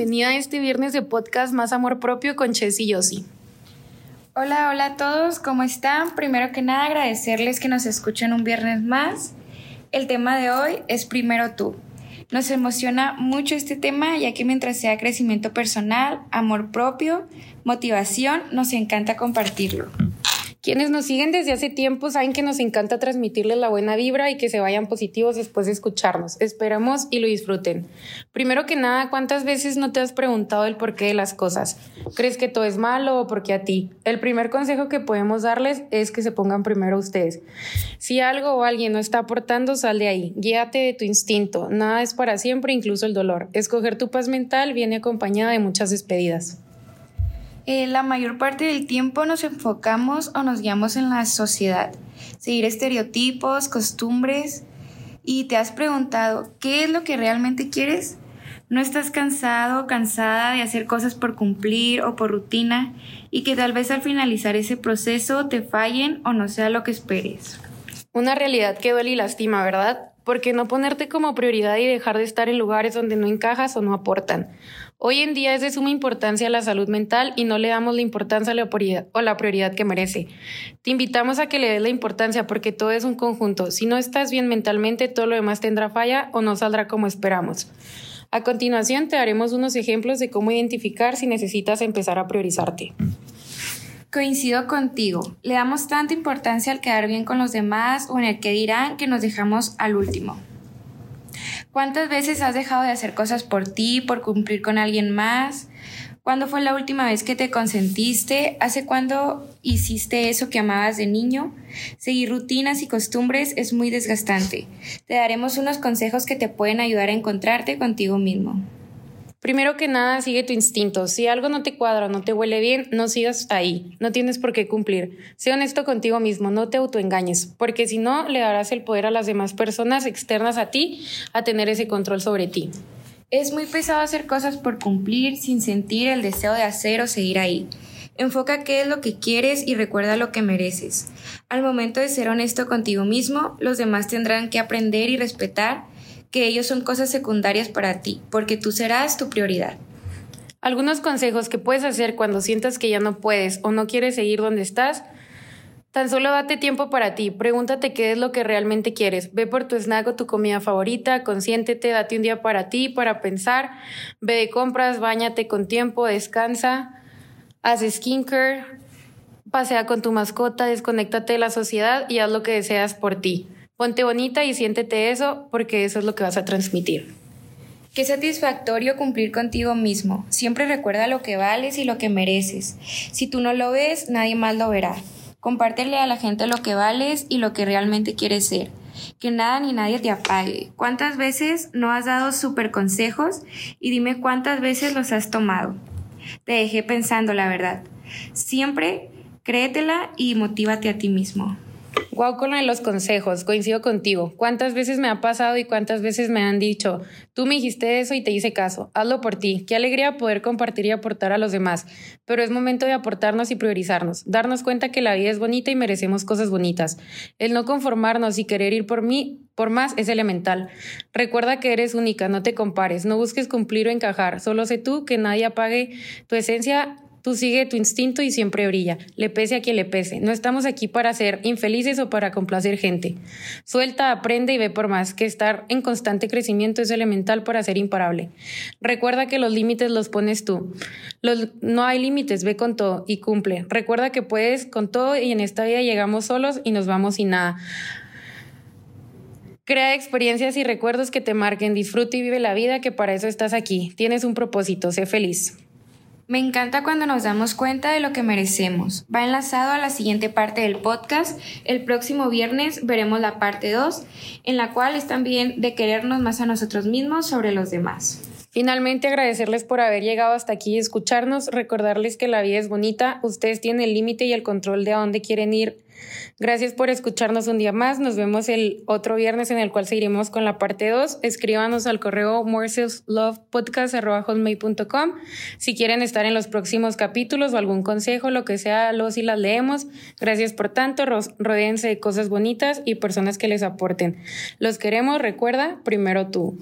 bienvenida a este viernes de podcast Más Amor Propio con Chess y Yossi. Hola, hola a todos, ¿cómo están? Primero que nada, agradecerles que nos escuchen un viernes más. El tema de hoy es Primero tú. Nos emociona mucho este tema ya que mientras sea crecimiento personal, amor propio, motivación, nos encanta compartirlo. Quienes nos siguen desde hace tiempo saben que nos encanta transmitirles la buena vibra y que se vayan positivos después de escucharnos. Esperamos y lo disfruten. Primero que nada, ¿cuántas veces no te has preguntado el porqué de las cosas? ¿Crees que todo es malo o por qué a ti? El primer consejo que podemos darles es que se pongan primero ustedes. Si algo o alguien no está aportando, sal de ahí. Guíate de tu instinto. Nada es para siempre, incluso el dolor. Escoger tu paz mental viene acompañada de muchas despedidas. Eh, la mayor parte del tiempo nos enfocamos o nos guiamos en la sociedad, seguir estereotipos, costumbres, y te has preguntado, ¿qué es lo que realmente quieres? ¿No estás cansado o cansada de hacer cosas por cumplir o por rutina y que tal vez al finalizar ese proceso te fallen o no sea lo que esperes? Una realidad que duele y lastima, ¿verdad? Porque no ponerte como prioridad y dejar de estar en lugares donde no encajas o no aportan. Hoy en día es de suma importancia la salud mental y no le damos la importancia o la prioridad que merece. Te invitamos a que le des la importancia porque todo es un conjunto. Si no estás bien mentalmente, todo lo demás tendrá falla o no saldrá como esperamos. A continuación te daremos unos ejemplos de cómo identificar si necesitas empezar a priorizarte. Coincido contigo. Le damos tanta importancia al quedar bien con los demás o en el que dirán que nos dejamos al último. ¿Cuántas veces has dejado de hacer cosas por ti, por cumplir con alguien más? ¿Cuándo fue la última vez que te consentiste? ¿Hace cuándo hiciste eso que amabas de niño? Seguir rutinas y costumbres es muy desgastante. Te daremos unos consejos que te pueden ayudar a encontrarte contigo mismo. Primero que nada, sigue tu instinto. Si algo no te cuadra o no te huele bien, no sigas ahí. No tienes por qué cumplir. Sé honesto contigo mismo, no te autoengañes, porque si no, le darás el poder a las demás personas externas a ti a tener ese control sobre ti. Es muy pesado hacer cosas por cumplir sin sentir el deseo de hacer o seguir ahí. Enfoca qué es lo que quieres y recuerda lo que mereces. Al momento de ser honesto contigo mismo, los demás tendrán que aprender y respetar que ellos son cosas secundarias para ti, porque tú serás tu prioridad. Algunos consejos que puedes hacer cuando sientas que ya no puedes o no quieres seguir donde estás. Tan solo date tiempo para ti, pregúntate qué es lo que realmente quieres. Ve por tu snack o tu comida favorita, consiéntete, date un día para ti, para pensar. Ve de compras, bañate con tiempo, descansa, haz skincare, pasea con tu mascota, desconéctate de la sociedad y haz lo que deseas por ti. Ponte bonita y siéntete eso porque eso es lo que vas a transmitir. Qué satisfactorio cumplir contigo mismo. Siempre recuerda lo que vales y lo que mereces. Si tú no lo ves, nadie más lo verá. Compártele a la gente lo que vales y lo que realmente quieres ser. Que nada ni nadie te apague. ¿Cuántas veces no has dado super consejos? Y dime cuántas veces los has tomado. Te dejé pensando la verdad. Siempre créetela y motívate a ti mismo. Guau con los consejos, coincido contigo. ¿Cuántas veces me ha pasado y cuántas veces me han dicho, tú me dijiste eso y te hice caso, hazlo por ti. Qué alegría poder compartir y aportar a los demás. Pero es momento de aportarnos y priorizarnos, darnos cuenta que la vida es bonita y merecemos cosas bonitas. El no conformarnos y querer ir por mí, por más, es elemental. Recuerda que eres única, no te compares, no busques cumplir o encajar, solo sé tú que nadie apague tu esencia Tú sigue tu instinto y siempre brilla, le pese a quien le pese. No estamos aquí para ser infelices o para complacer gente. Suelta, aprende y ve por más, que estar en constante crecimiento es elemental para ser imparable. Recuerda que los límites los pones tú. no hay límites, ve con todo y cumple. Recuerda que puedes con todo y en esta vida llegamos solos y nos vamos sin nada. Crea experiencias y recuerdos que te marquen, disfruta y vive la vida que para eso estás aquí. Tienes un propósito, sé feliz. Me encanta cuando nos damos cuenta de lo que merecemos. Va enlazado a la siguiente parte del podcast. El próximo viernes veremos la parte 2, en la cual es también de querernos más a nosotros mismos sobre los demás. Finalmente, agradecerles por haber llegado hasta aquí y escucharnos, recordarles que la vida es bonita, ustedes tienen el límite y el control de a dónde quieren ir Gracias por escucharnos un día más. Nos vemos el otro viernes en el cual seguiremos con la parte 2. Escríbanos al correo morselslovepodcast.com si quieren estar en los próximos capítulos o algún consejo, lo que sea, los y las leemos. Gracias por tanto. Rodéense de cosas bonitas y personas que les aporten. Los queremos. Recuerda, primero tú.